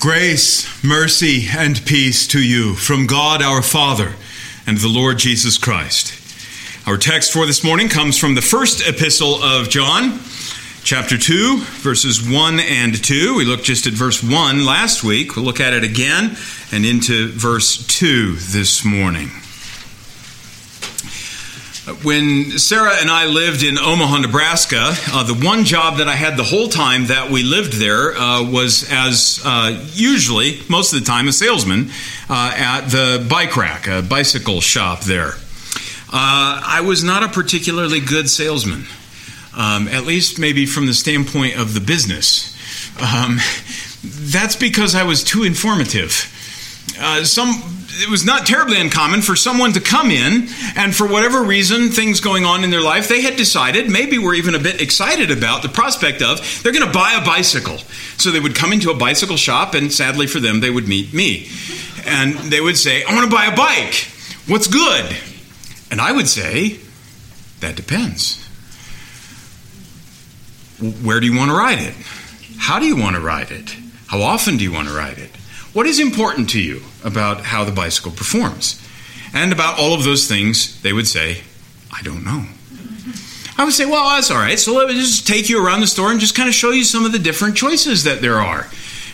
Grace, mercy, and peace to you from God our Father and the Lord Jesus Christ. Our text for this morning comes from the first epistle of John, chapter 2, verses 1 and 2. We looked just at verse 1 last week. We'll look at it again and into verse 2 this morning. When Sarah and I lived in Omaha, Nebraska, uh, the one job that I had the whole time that we lived there uh, was as uh, usually, most of the time, a salesman uh, at the bike rack, a bicycle shop there. Uh, I was not a particularly good salesman, um, at least maybe from the standpoint of the business. Um, that's because I was too informative. Uh, some it was not terribly uncommon for someone to come in and for whatever reason things going on in their life they had decided maybe were even a bit excited about the prospect of they're going to buy a bicycle. So they would come into a bicycle shop and sadly for them they would meet me. And they would say i want to buy a bike. What's good? And i would say that depends. Where do you want to ride it? How do you want to ride it? How often do you want to ride it? What is important to you about how the bicycle performs? And about all of those things, they would say, I don't know. I would say, well, that's all right. So let me just take you around the store and just kind of show you some of the different choices that there are.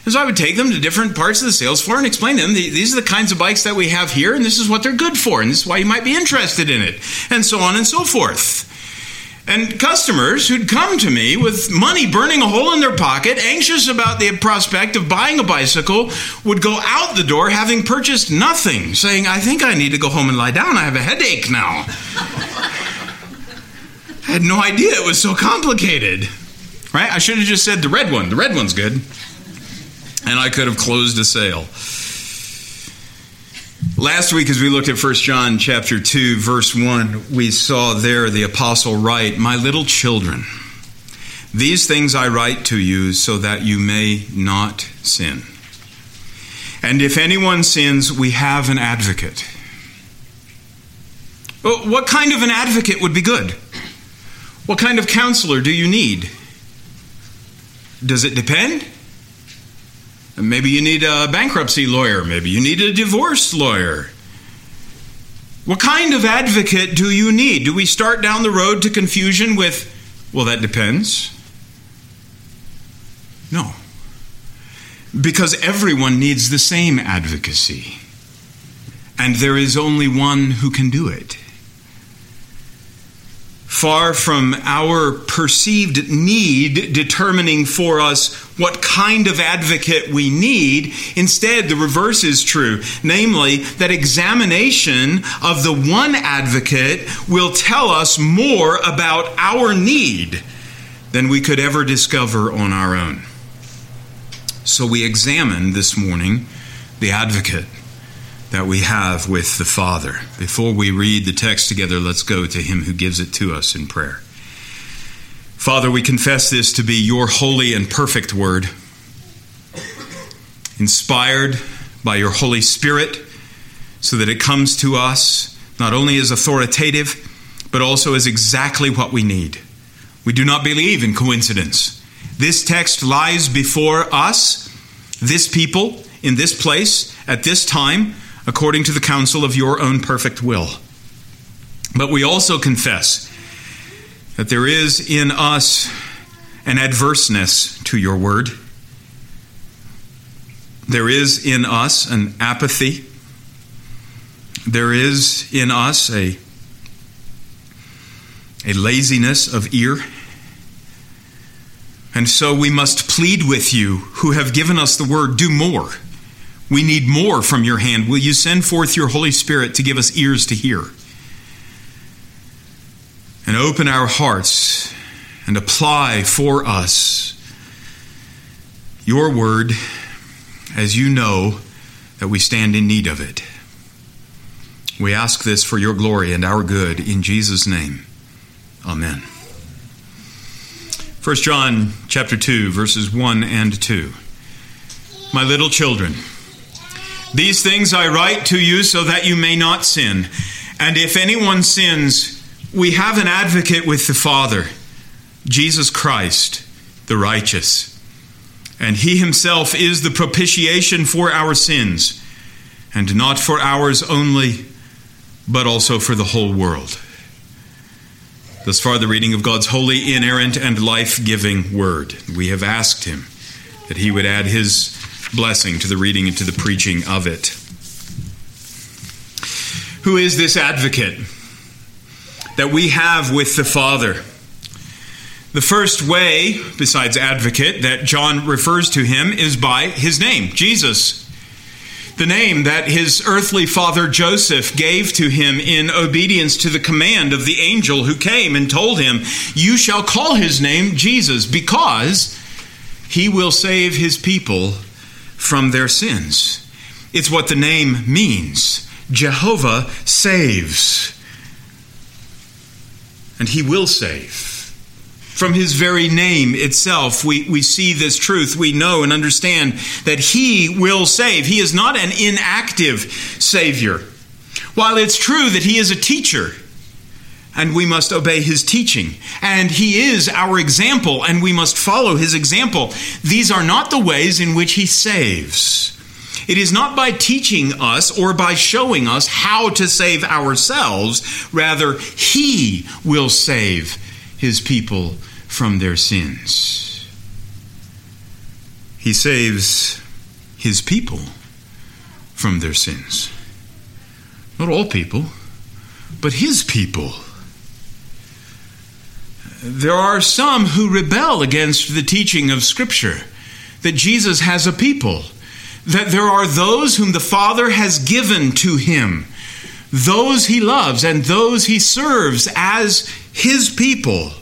And so I would take them to different parts of the sales floor and explain to them these are the kinds of bikes that we have here, and this is what they're good for, and this is why you might be interested in it, and so on and so forth. And customers who'd come to me with money burning a hole in their pocket, anxious about the prospect of buying a bicycle, would go out the door having purchased nothing, saying, I think I need to go home and lie down. I have a headache now. I had no idea it was so complicated. Right? I should have just said the red one. The red one's good. And I could have closed a sale. Last week, as we looked at 1 John chapter 2, verse 1, we saw there the apostle write, My little children, these things I write to you so that you may not sin. And if anyone sins, we have an advocate. What kind of an advocate would be good? What kind of counselor do you need? Does it depend? Maybe you need a bankruptcy lawyer. Maybe you need a divorce lawyer. What kind of advocate do you need? Do we start down the road to confusion with, well, that depends? No. Because everyone needs the same advocacy. And there is only one who can do it far from our perceived need determining for us what kind of advocate we need. Instead, the reverse is true namely, that examination of the one advocate will tell us more about our need than we could ever discover on our own. So we examine this morning the advocate that we have with the Father. Before we read the text together, let's go to Him who gives it to us in prayer. Father, we confess this to be your holy and perfect word, inspired by your Holy Spirit, so that it comes to us not only as authoritative, but also as exactly what we need. We do not believe in coincidence. This text lies before us, this people, in this place, at this time according to the counsel of your own perfect will. But we also confess that there is in us an adverseness to your word. there is in us an apathy. There is in us a, a laziness of ear. And so we must plead with you who have given us the word, do more. We need more from your hand. Will you send forth your Holy Spirit to give us ears to hear? And open our hearts and apply for us your word as you know that we stand in need of it. We ask this for your glory and our good in Jesus' name. Amen. 1 John chapter 2 verses 1 and 2. My little children, these things I write to you so that you may not sin. And if anyone sins, we have an advocate with the Father, Jesus Christ, the righteous. And he himself is the propitiation for our sins, and not for ours only, but also for the whole world. Thus far, the reading of God's holy, inerrant, and life giving word. We have asked him that he would add his blessing to the reading and to the preaching of it. Who is this advocate that we have with the Father? The first way, besides advocate, that John refers to him is by his name, Jesus. The name that his earthly father Joseph gave to him in obedience to the command of the angel who came and told him, You shall call his name Jesus, because he will save his people from their sins. It's what the name means Jehovah saves. And he will save. From his very name itself, we, we see this truth. We know and understand that he will save. He is not an inactive Savior. While it's true that he is a teacher, and we must obey his teaching, and he is our example, and we must follow his example, these are not the ways in which he saves. It is not by teaching us or by showing us how to save ourselves. Rather, He will save his people from their sins. He saves his people from their sins. Not all people, but his people. There are some who rebel against the teaching of Scripture that Jesus has a people, that there are those whom the Father has given to him, those he loves, and those he serves as his people.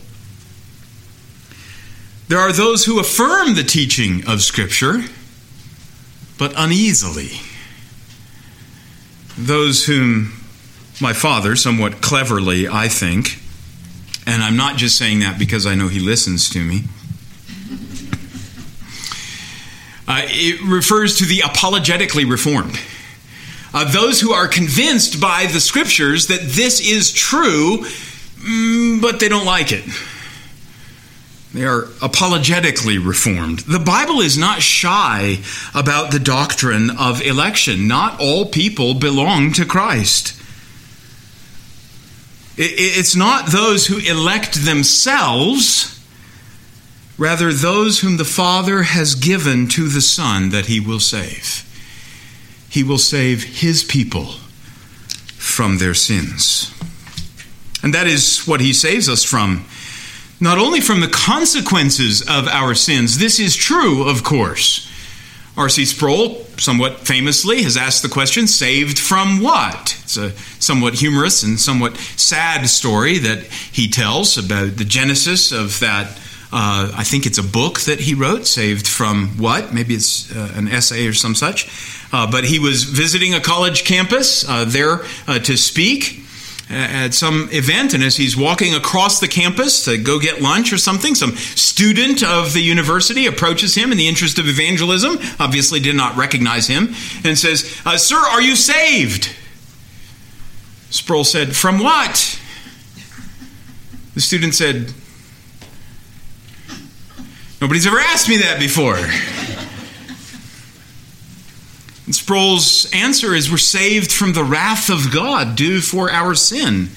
There are those who affirm the teaching of Scripture, but uneasily. Those whom my father, somewhat cleverly, I think, and I'm not just saying that because I know he listens to me. Uh, it refers to the apologetically reformed. Uh, those who are convinced by the scriptures that this is true, mm, but they don't like it. They are apologetically reformed. The Bible is not shy about the doctrine of election. Not all people belong to Christ. It's not those who elect themselves, rather, those whom the Father has given to the Son that He will save. He will save His people from their sins. And that is what He saves us from. Not only from the consequences of our sins, this is true, of course. R.C. Sproul, somewhat famously, has asked the question saved from what? It's a somewhat humorous and somewhat sad story that he tells about the genesis of that. Uh, I think it's a book that he wrote, Saved from What? Maybe it's uh, an essay or some such. Uh, but he was visiting a college campus uh, there uh, to speak at some event, and as he's walking across the campus to go get lunch or something, some student of the university approaches him in the interest of evangelism, obviously did not recognize him, and says, uh, Sir, are you saved? Sproul said, From what? The student said, Nobody's ever asked me that before. And Sproul's answer is we're saved from the wrath of God due for our sin.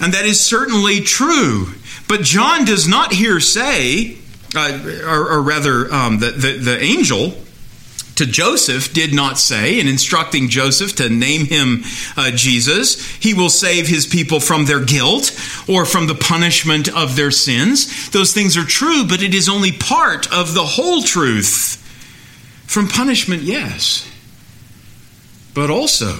And that is certainly true. But John does not here say, uh, or, or, rather, um, the, the, the angel to Joseph did not say, in instructing Joseph to name him uh, Jesus, he will save his people from their guilt or from the punishment of their sins. Those things are true, but it is only part of the whole truth. From punishment, yes, but also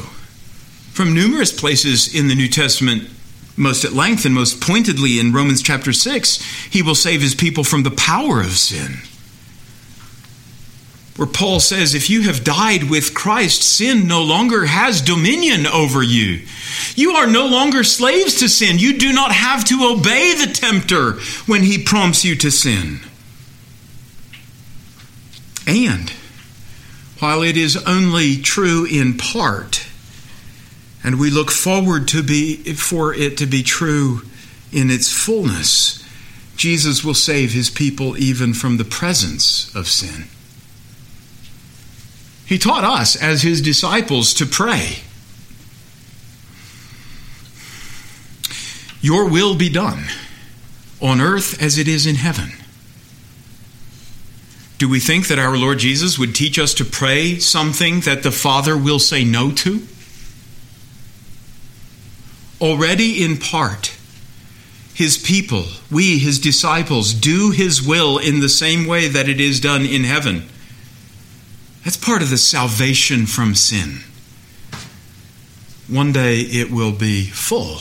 from numerous places in the New Testament, most at length and most pointedly in Romans chapter 6, he will save his people from the power of sin where Paul says, If you have died with Christ, sin no longer has dominion over you. You are no longer slaves to sin. You do not have to obey the tempter when he prompts you to sin. And while it is only true in part, and we look forward to be for it to be true in its fullness, Jesus will save his people even from the presence of sin. He taught us as his disciples to pray. Your will be done on earth as it is in heaven. Do we think that our Lord Jesus would teach us to pray something that the Father will say no to? Already in part, his people, we, his disciples, do his will in the same way that it is done in heaven. That's part of the salvation from sin. One day it will be full.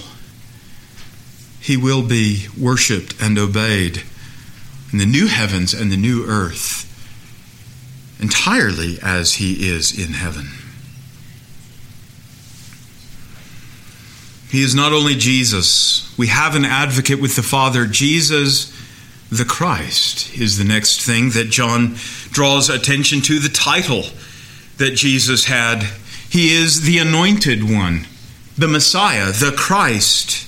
He will be worshiped and obeyed in the new heavens and the new earth, entirely as he is in heaven. He is not only Jesus, we have an advocate with the Father. Jesus the Christ is the next thing that John draws attention to the title that Jesus had. He is the anointed one, the Messiah, the Christ.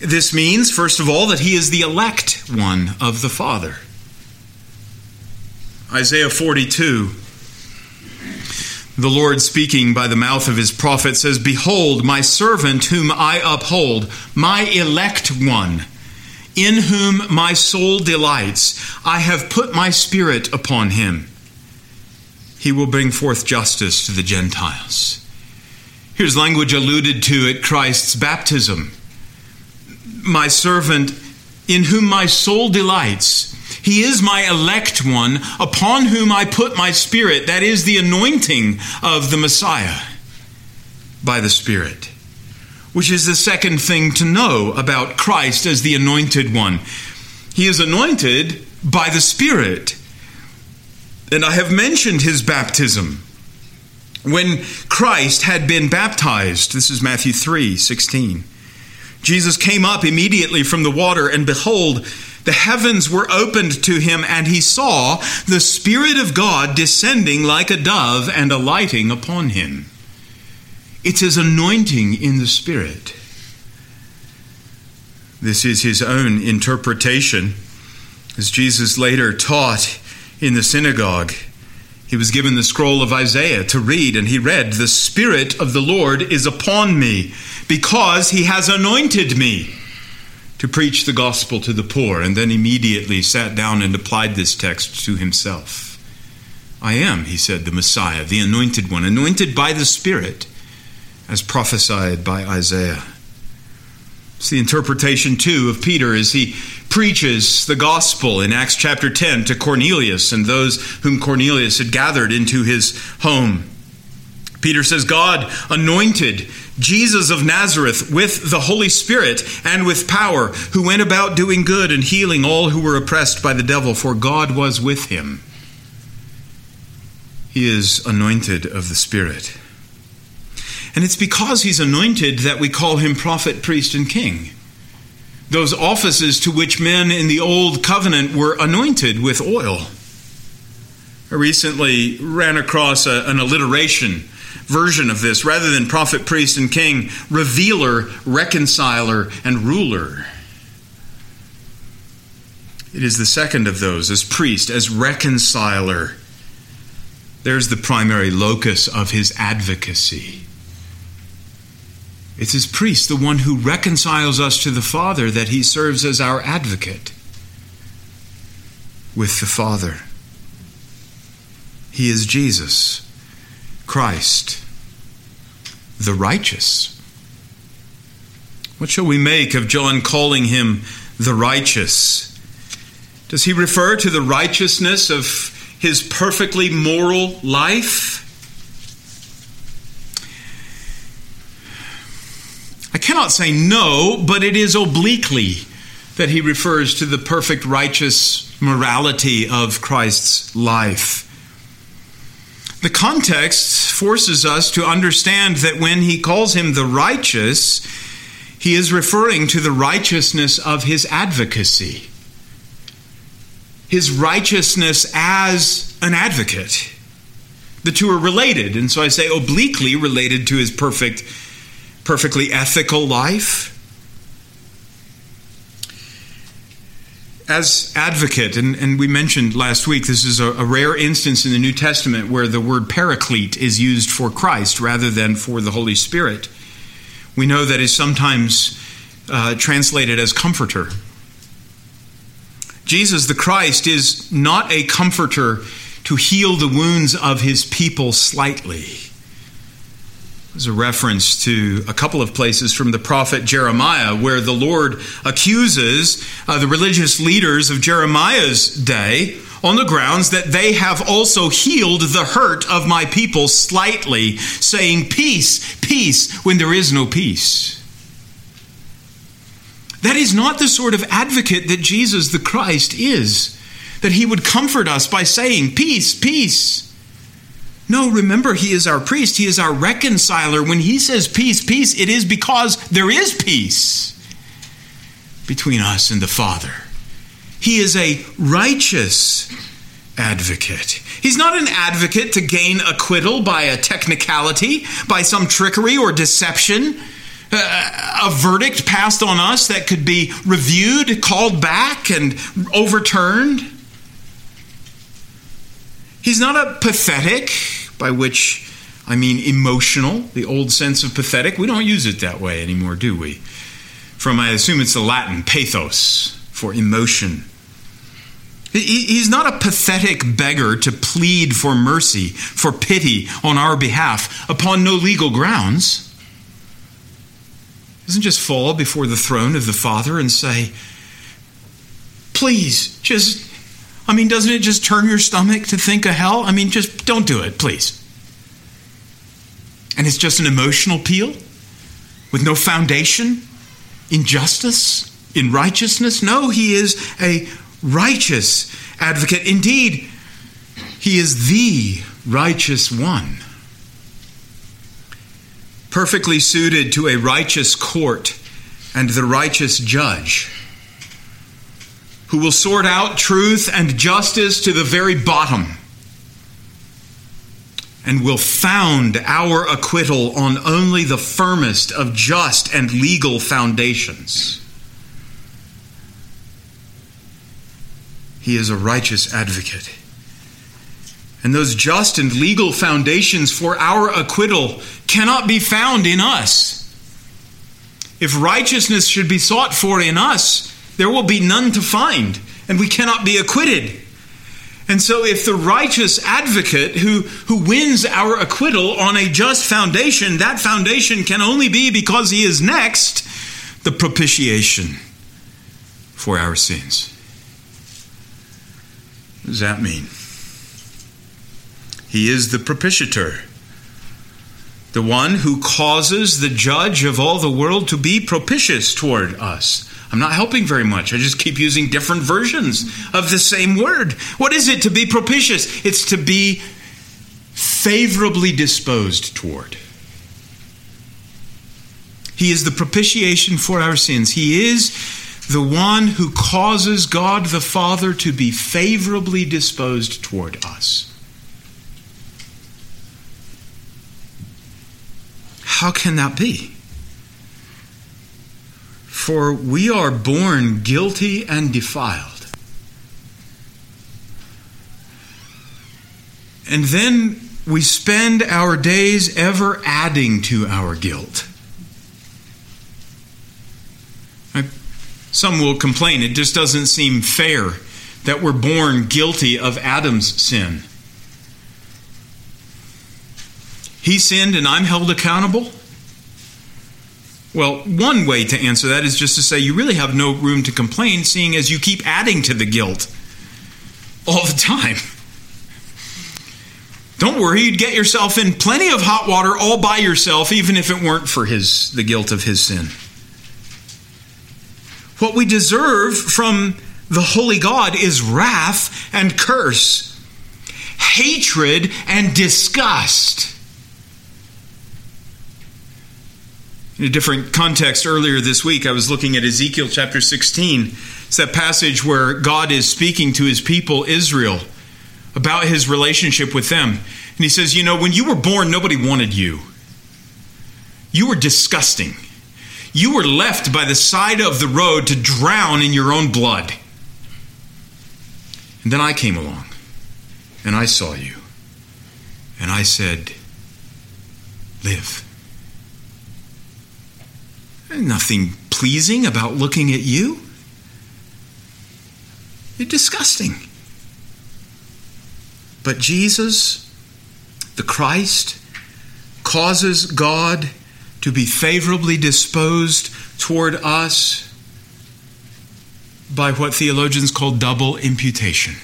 This means, first of all, that he is the elect one of the Father. Isaiah 42, the Lord speaking by the mouth of his prophet says, Behold, my servant whom I uphold, my elect one in whom my soul delights. I have put my spirit upon him. He will bring forth justice to the Gentiles. Here's language alluded to at Christ's baptism. My servant, in whom my soul delights, he is my elect one, upon whom I put my spirit. That is the anointing of the Messiah by the Spirit which is the second thing to know about Christ as the anointed one. He is anointed by the Spirit. And I have mentioned his baptism. When Christ had been baptized, this is Matthew 3 16. Jesus came up immediately from the water, and behold, the heavens were opened to him, and he saw the Spirit of God descending like a dove and alighting upon him. It's his anointing in the Spirit. This is his own interpretation. As Jesus later taught in the synagogue, he was given the scroll of Isaiah to read, and he read, The Spirit of the Lord is upon me, because he has anointed me to preach the gospel to the poor. And then immediately sat down and applied this text to himself. I am, he said, the Messiah, the anointed one, anointed by the Spirit as prophesied by Isaiah. It's the interpretation, too, of Peter as he preaches the gospel in Acts chapter 10 to Cornelius and those whom Cornelius had gathered into his home. Peter says, God anointed Jesus of Nazareth with the Holy Spirit and with power, who went about doing good and healing all who were oppressed by the devil, for God was with him. He is anointed of the Spirit. And it's because he's anointed that we call him prophet, priest, and king. Those offices to which men in the old covenant were anointed with oil. I recently ran across a, an alliteration version of this. Rather than prophet, priest, and king, revealer, reconciler, and ruler. It is the second of those, as priest, as reconciler. There's the primary locus of his advocacy. It's his priest, the one who reconciles us to the Father, that he serves as our advocate with the Father. He is Jesus, Christ, the righteous. What shall we make of John calling him the righteous? Does he refer to the righteousness of his perfectly moral life? Cannot say no, but it is obliquely that he refers to the perfect righteous morality of Christ's life. The context forces us to understand that when he calls him the righteous, he is referring to the righteousness of his advocacy, his righteousness as an advocate. The two are related, and so I say obliquely related to his perfect, perfectly ethical life. As advocate, and, and we mentioned last week, this is a, a rare instance in the New Testament where the word paraclete is used for Christ rather than for the Holy Spirit we know that is sometimes uh, translated as comforter. Jesus the Christ is not a comforter to heal the wounds of his people slightly. There's a reference to a couple of places from the prophet Jeremiah where the Lord accuses uh, the religious leaders of Jeremiah's day on the grounds that they have also healed the hurt of my people slightly, saying, Peace, peace, when there is no peace. That is not the sort of advocate that Jesus the Christ is, that he would comfort us by saying, Peace, peace. No, remember, he is our priest, he is our reconciler. When he says peace, peace, it is because there is peace between us and the Father. He is a righteous advocate. He's not an advocate to gain acquittal by a technicality, by some trickery or deception. Uh, a verdict passed on us that could be reviewed, called back, and overturned. He's not a pathetic, by which I mean emotional, the old sense of pathetic. We don't use it that way anymore, do we? From, I assume it's the Latin, pathos, for emotion. He's not a pathetic beggar to plead for mercy, for pity on our behalf upon no legal grounds. He doesn't just fall before the throne of the Father and say, Please, just, I mean, doesn't it just turn your stomach to think of hell? I mean, just don't do it, please. And it's just an emotional appeal with no foundation in justice, in righteousness. No, he is a righteous advocate. Indeed, he is the righteous one, perfectly suited to a righteous court and the righteous judge, who will sort out truth and justice to the very bottom and will found our acquittal on only the firmest of just and legal foundations. He is a righteous advocate. And those just and legal foundations for our acquittal cannot be found in us. If righteousness should be sought for in us, there will be none to find, and we cannot be acquitted. And so, if the righteous advocate who, who wins our acquittal on a just foundation, that foundation can only be because he is next the propitiation for our sins. What does that mean? He is the propitiator, the one who causes the judge of all the world to be propitious toward us. I'm not helping very much. I just keep using different versions of the same word. What is it to be propitious? It's to be favorably disposed toward. He is the propitiation for our sins. He is the one who causes God the Father to be favorably disposed toward us. How can that be? For we are born guilty and defiled. And then we spend our days ever adding to our guilt. Some will complain it just doesn't seem fair that we're born guilty of Adam's sin. He sinned and I'm held accountable? Well, one way to answer that is just to say you really have no room to complain, seeing as you keep adding to the guilt all the time. Don't worry, you'd get yourself in plenty of hot water all by yourself, even if it weren't for his the guilt of his sin. What we deserve from the holy God is wrath and curse, hatred and disgust. In a different context earlier this week, I was looking at Ezekiel chapter 16. It's that passage where God is speaking to his people, Israel, about his relationship with them. And he says, You know, when you were born, nobody wanted you. You were disgusting. You were left by the side of the road to drown in your own blood. And then I came along and I saw you. And I said, Live. Nothing pleasing about looking at you. You're disgusting. But Jesus, the Christ, causes God to be favorably disposed toward us by what theologians call double imputation.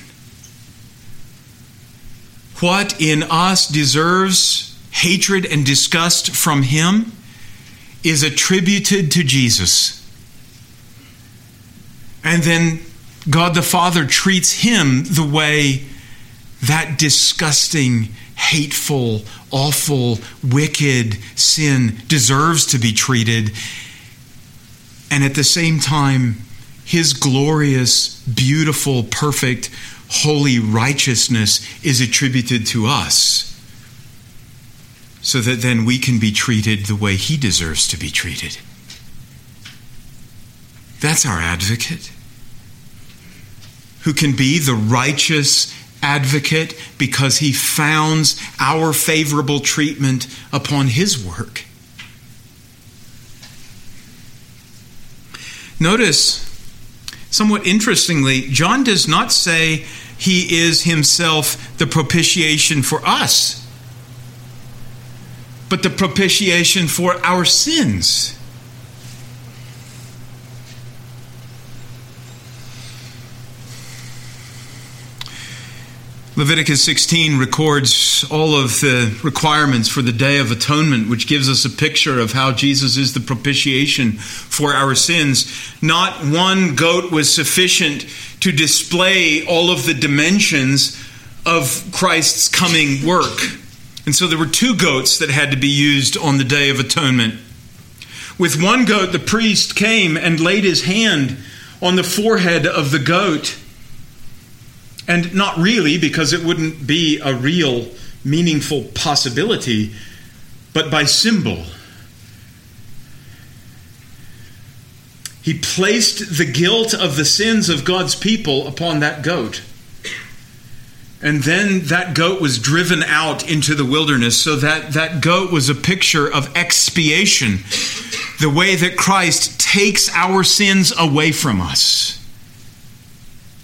What in us deserves hatred and disgust from Him is attributed to Jesus. And then God the Father treats Him the way that disgusting, hateful, awful, wicked sin deserves to be treated. And at the same time, his glorious, beautiful, perfect, holy righteousness is attributed to us. So that then we can be treated the way he deserves to be treated. That's our advocate. Who can be the righteous advocate because he founds our favorable treatment upon his work. Notice, somewhat interestingly, John does not say he is himself the propitiation for us, but the propitiation for our sins. Leviticus 16 records all of the requirements for the Day of Atonement, which gives us a picture of how Jesus is the propitiation for our sins. Not one goat was sufficient to display all of the dimensions of Christ's coming work. And so there were two goats that had to be used on the Day of Atonement. With one goat, the priest came and laid his hand on the forehead of the goat and not really, because it wouldn't be a real, meaningful possibility, but by symbol. He placed the guilt of the sins of God's people upon that goat. And then that goat was driven out into the wilderness. So that, that goat was a picture of expiation, the way that Christ takes our sins away from us.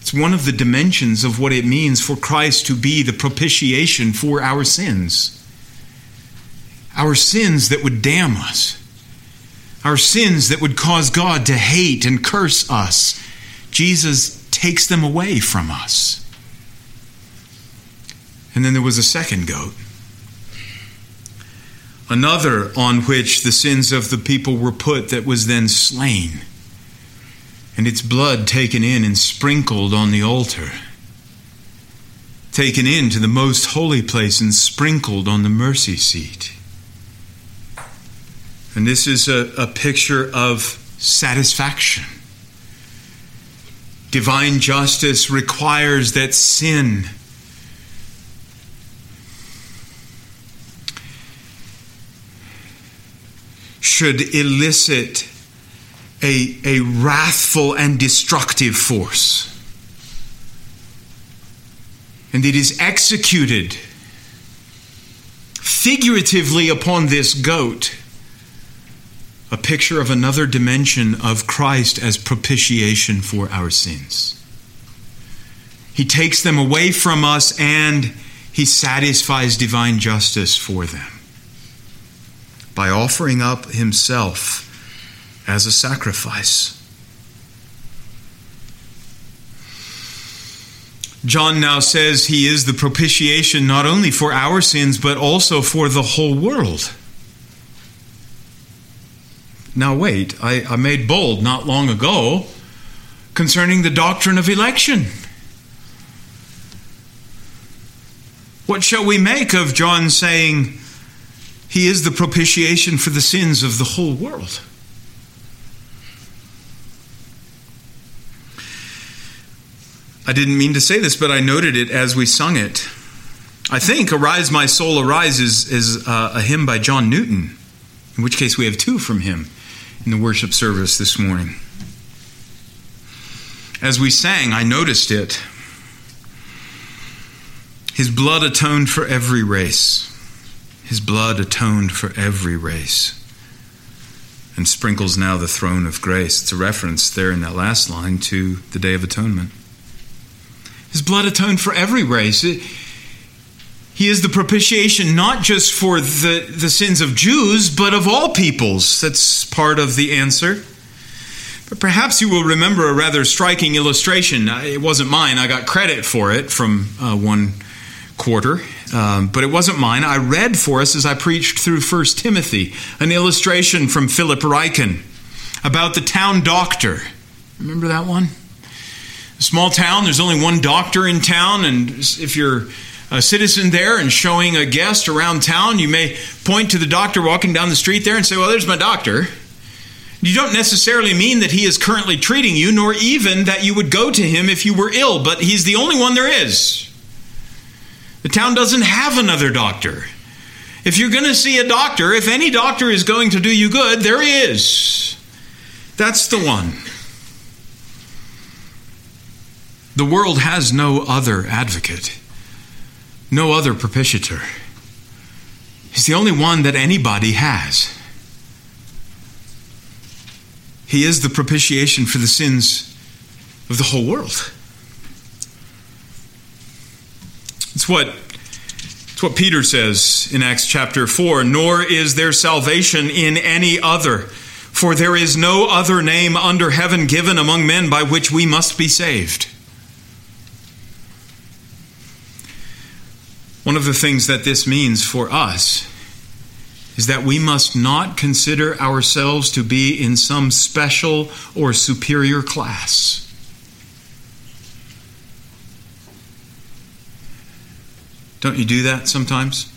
It's one of the dimensions of what it means for Christ to be the propitiation for our sins. Our sins that would damn us. Our sins that would cause God to hate and curse us. Jesus takes them away from us. And then there was a second goat. Another on which the sins of the people were put that was then slain and its blood taken in and sprinkled on the altar, taken into the most holy place and sprinkled on the mercy seat. And this is a, a picture of satisfaction. Divine justice requires that sin should elicit a, a wrathful and destructive force. And it is executed figuratively upon this goat, a picture of another dimension of Christ as propitiation for our sins. He takes them away from us and he satisfies divine justice for them. By offering up himself as a sacrifice. John now says he is the propitiation not only for our sins, but also for the whole world. Now, wait, I, I made bold not long ago concerning the doctrine of election. What shall we make of John saying he is the propitiation for the sins of the whole world? I didn't mean to say this, but I noted it as we sung it. I think Arise, My Soul, Arise is, is uh, a hymn by John Newton, in which case we have two from him in the worship service this morning. As we sang, I noticed it. His blood atoned for every race. His blood atoned for every race. And sprinkles now the throne of grace. It's a reference there in that last line to the Day of Atonement. His blood atoned for every race. He is the propitiation not just for the, the sins of Jews, but of all peoples. That's part of the answer. But perhaps you will remember a rather striking illustration. It wasn't mine, I got credit for it from uh, one quarter, um, but it wasn't mine. I read for us as I preached through 1 Timothy an illustration from Philip Ryken about the town doctor. Remember that one? A small town, there's only one doctor in town, and if you're a citizen there and showing a guest around town, you may point to the doctor walking down the street there and say, Well, there's my doctor. You don't necessarily mean that he is currently treating you, nor even that you would go to him if you were ill, but he's the only one there is. The town doesn't have another doctor. If you're going to see a doctor, if any doctor is going to do you good, there he is. That's the one. The world has no other advocate, no other propitiator. He's the only one that anybody has. He is the propitiation for the sins of the whole world. It's what, it's what Peter says in Acts chapter 4 Nor is there salvation in any other, for there is no other name under heaven given among men by which we must be saved. One of the things that this means for us is that we must not consider ourselves to be in some special or superior class. Don't you do that sometimes?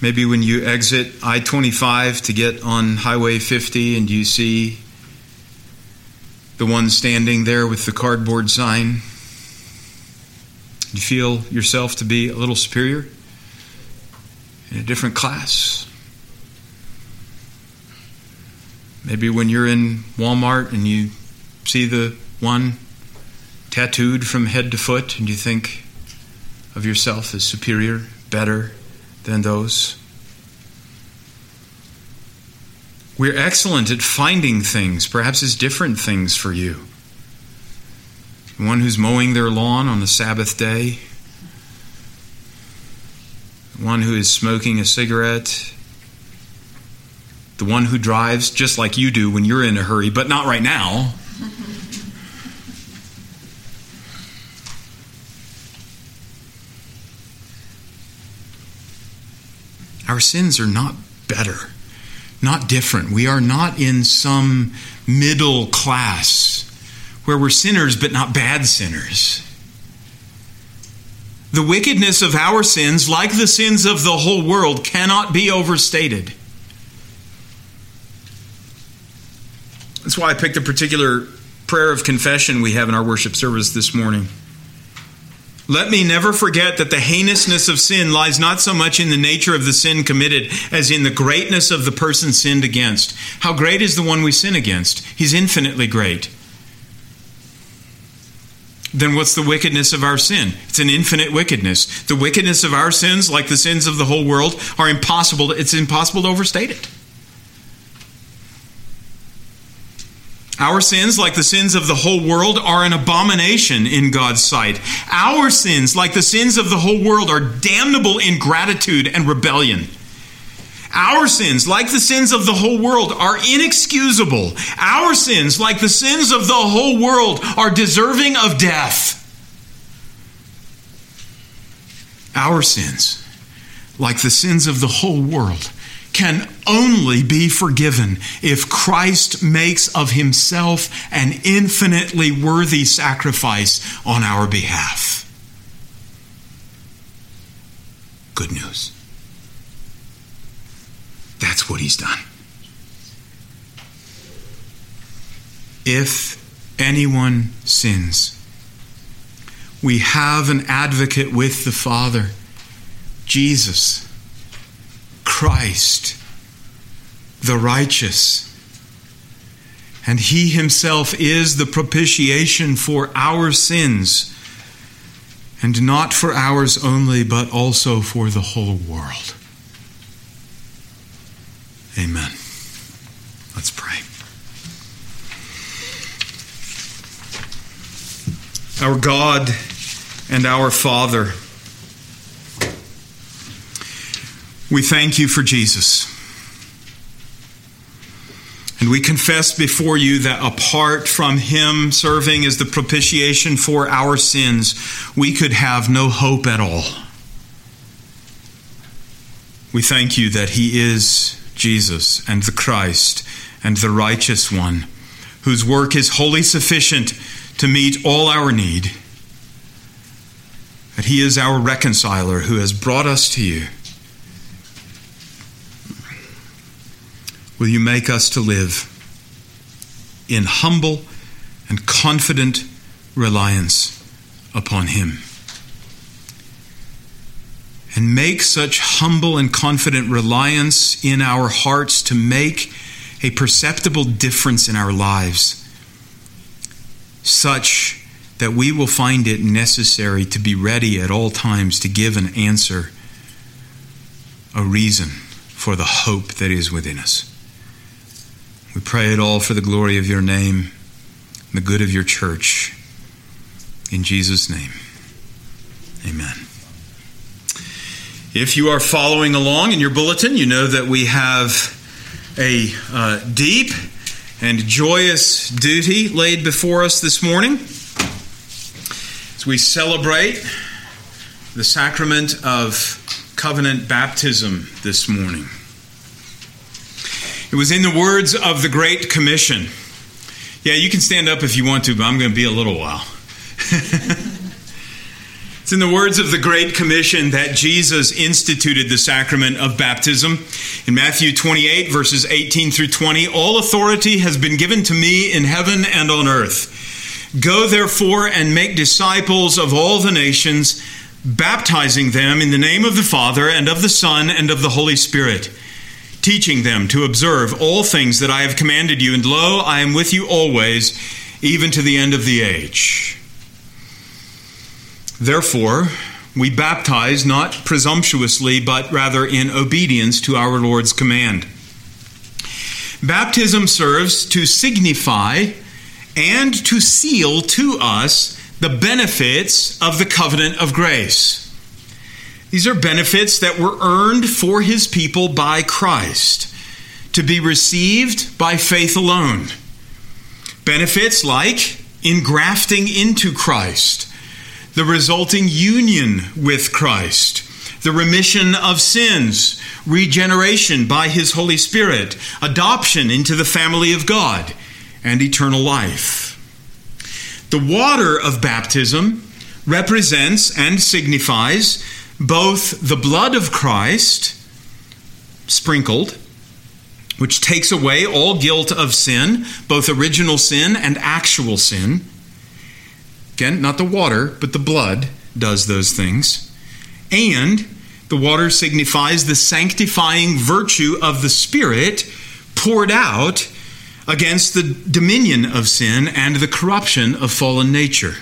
Maybe when you exit I 25 to get on Highway 50 and you see the one standing there with the cardboard sign you feel yourself to be a little superior in a different class? Maybe when you're in Walmart and you see the one tattooed from head to foot and you think of yourself as superior, better than those. We're excellent at finding things, perhaps as different things for you one who's mowing their lawn on a Sabbath day, one who is smoking a cigarette, the one who drives just like you do when you're in a hurry, but not right now. Our sins are not better, not different. We are not in some middle class where we're sinners but not bad sinners. The wickedness of our sins, like the sins of the whole world, cannot be overstated. That's why I picked a particular prayer of confession we have in our worship service this morning. Let me never forget that the heinousness of sin lies not so much in the nature of the sin committed as in the greatness of the person sinned against. How great is the one we sin against? He's infinitely great then what's the wickedness of our sin? It's an infinite wickedness. The wickedness of our sins, like the sins of the whole world, are impossible. It's impossible to overstate it. Our sins, like the sins of the whole world, are an abomination in God's sight. Our sins, like the sins of the whole world, are damnable ingratitude and rebellion. Our sins, like the sins of the whole world, are inexcusable. Our sins, like the sins of the whole world, are deserving of death. Our sins, like the sins of the whole world, can only be forgiven if Christ makes of himself an infinitely worthy sacrifice on our behalf. Good news. That's what he's done. If anyone sins, we have an advocate with the Father, Jesus, Christ, the righteous. And he himself is the propitiation for our sins, and not for ours only, but also for the whole world. Amen. Let's pray. Our God and our Father, we thank you for Jesus. And we confess before you that apart from Him serving as the propitiation for our sins, we could have no hope at all. We thank you that He is Jesus and the Christ and the righteous one, whose work is wholly sufficient to meet all our need. That He is our reconciler who has brought us to you. Will you make us to live in humble and confident reliance upon Him? And make such humble and confident reliance in our hearts to make a perceptible difference in our lives, such that we will find it necessary to be ready at all times to give an answer, a reason for the hope that is within us. We pray it all for the glory of your name, the good of your church. In Jesus' name, amen. If you are following along in your bulletin, you know that we have a uh, deep and joyous duty laid before us this morning as we celebrate the sacrament of covenant baptism this morning. It was in the words of the Great Commission. Yeah, you can stand up if you want to, but I'm going to be a little while. it's in the words of the Great Commission that Jesus instituted the sacrament of baptism. In Matthew 28, verses 18 through 20, all authority has been given to me in heaven and on earth. Go therefore and make disciples of all the nations, baptizing them in the name of the Father and of the Son and of the Holy Spirit teaching them to observe all things that I have commanded you, and lo, I am with you always, even to the end of the age. Therefore, we baptize not presumptuously, but rather in obedience to our Lord's command. Baptism serves to signify and to seal to us the benefits of the covenant of grace. These are benefits that were earned for his people by Christ, to be received by faith alone. Benefits like engrafting into Christ, the resulting union with Christ, the remission of sins, regeneration by his Holy Spirit, adoption into the family of God, and eternal life. The water of baptism represents and signifies both the blood of Christ sprinkled, which takes away all guilt of sin, both original sin and actual sin. Again, not the water, but the blood does those things. And the water signifies the sanctifying virtue of the Spirit poured out against the dominion of sin and the corruption of fallen nature.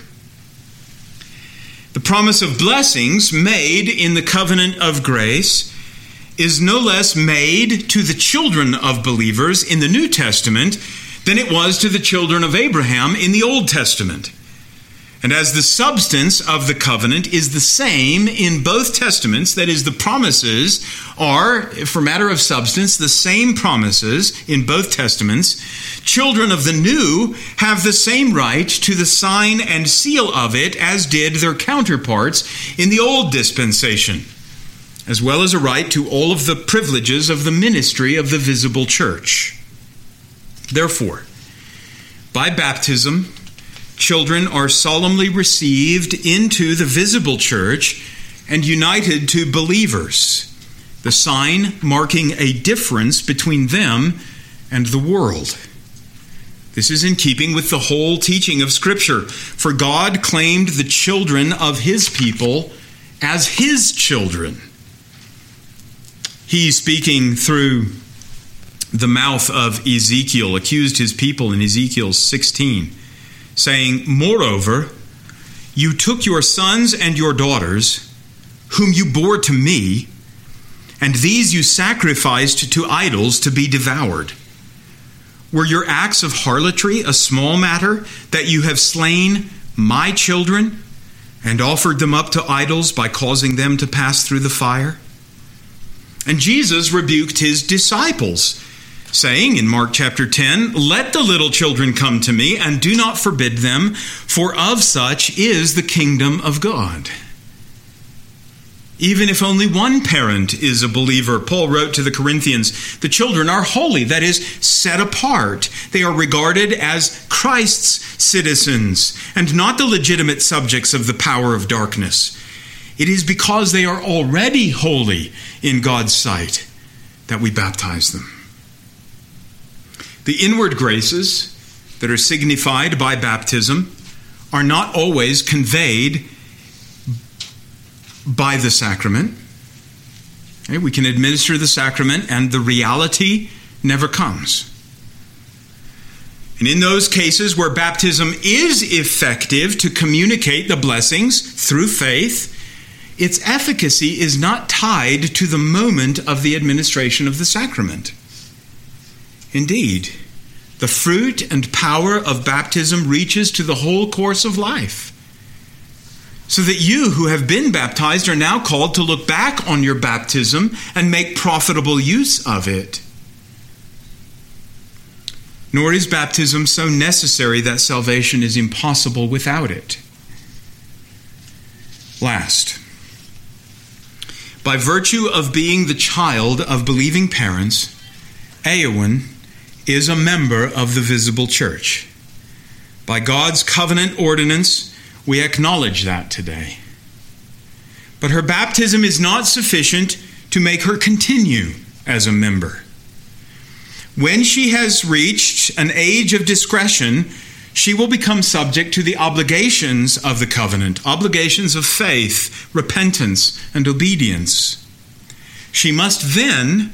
The promise of blessings made in the covenant of grace is no less made to the children of believers in the New Testament than it was to the children of Abraham in the Old Testament. And as the substance of the covenant is the same in both testaments, that is, the promises are, for matter of substance, the same promises in both testaments, children of the new have the same right to the sign and seal of it as did their counterparts in the old dispensation, as well as a right to all of the privileges of the ministry of the visible church. Therefore, by baptism, children are solemnly received into the visible church and united to believers, the sign marking a difference between them and the world. This is in keeping with the whole teaching of Scripture, for God claimed the children of His people as His children. He, speaking through the mouth of Ezekiel, accused his people in Ezekiel 16 saying, Moreover, you took your sons and your daughters, whom you bore to me, and these you sacrificed to idols to be devoured. Were your acts of harlotry a small matter, that you have slain my children and offered them up to idols by causing them to pass through the fire? And Jesus rebuked his disciples saying in Mark chapter 10, Let the little children come to me, and do not forbid them, for of such is the kingdom of God. Even if only one parent is a believer, Paul wrote to the Corinthians, the children are holy, that is, set apart. They are regarded as Christ's citizens and not the legitimate subjects of the power of darkness. It is because they are already holy in God's sight that we baptize them. The inward graces that are signified by baptism are not always conveyed by the sacrament. Okay, we can administer the sacrament and the reality never comes. And in those cases where baptism is effective to communicate the blessings through faith, its efficacy is not tied to the moment of the administration of the sacrament. Indeed, the fruit and power of baptism reaches to the whole course of life. So that you who have been baptized are now called to look back on your baptism and make profitable use of it. Nor is baptism so necessary that salvation is impossible without it. Last, by virtue of being the child of believing parents, Eowyn is a member of the visible church. By God's covenant ordinance, we acknowledge that today. But her baptism is not sufficient to make her continue as a member. When she has reached an age of discretion, she will become subject to the obligations of the covenant, obligations of faith, repentance, and obedience. She must then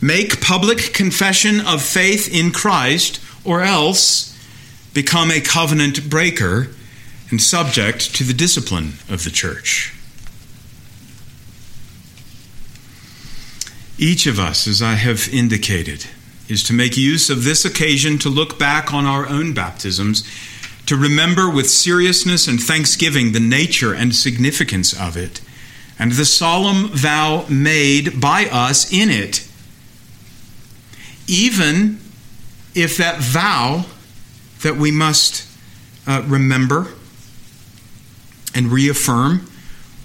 make public confession of faith in Christ, or else become a covenant breaker and subject to the discipline of the church. Each of us, as I have indicated, is to make use of this occasion to look back on our own baptisms, to remember with seriousness and thanksgiving the nature and significance of it, and the solemn vow made by us in it even if that vow that we must uh, remember and reaffirm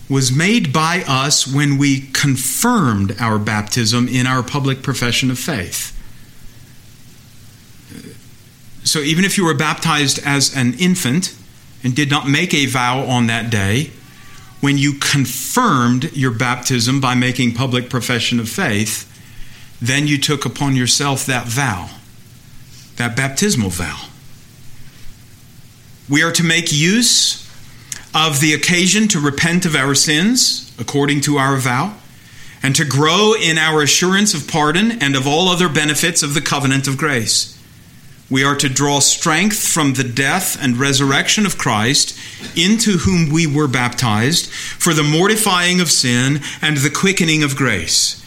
was made by us when we confirmed our baptism in our public profession of faith. So, even if you were baptized as an infant and did not make a vow on that day, when you confirmed your baptism by making public profession of faith, then you took upon yourself that vow, that baptismal vow. We are to make use of the occasion to repent of our sins according to our vow, and to grow in our assurance of pardon and of all other benefits of the covenant of grace. We are to draw strength from the death and resurrection of Christ, into whom we were baptized, for the mortifying of sin and the quickening of grace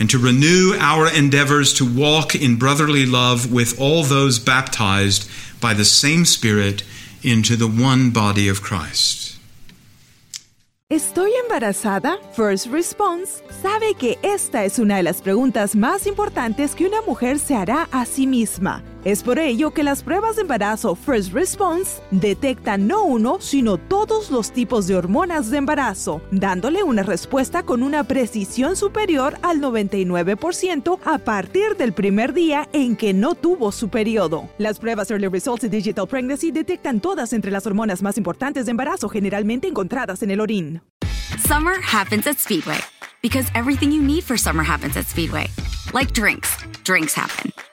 and to renew our endeavors to walk in brotherly love with all those baptized by the same Spirit into the one body of Christ. ¿Estoy embarazada? First Response sabe que esta es una de las preguntas más importantes que una mujer se hará a sí misma. Es por ello que las pruebas de embarazo First Response detectan no uno, sino todos los tipos de hormonas de embarazo, dándole una respuesta con una precisión superior al 99% a partir del primer día en que no tuvo su periodo. Las pruebas Early Results de Digital Pregnancy detectan todas entre las hormonas más importantes de embarazo generalmente encontradas en el orín. Summer happens at Speedway because everything you need for summer happens at Speedway. Like drinks, drinks happen.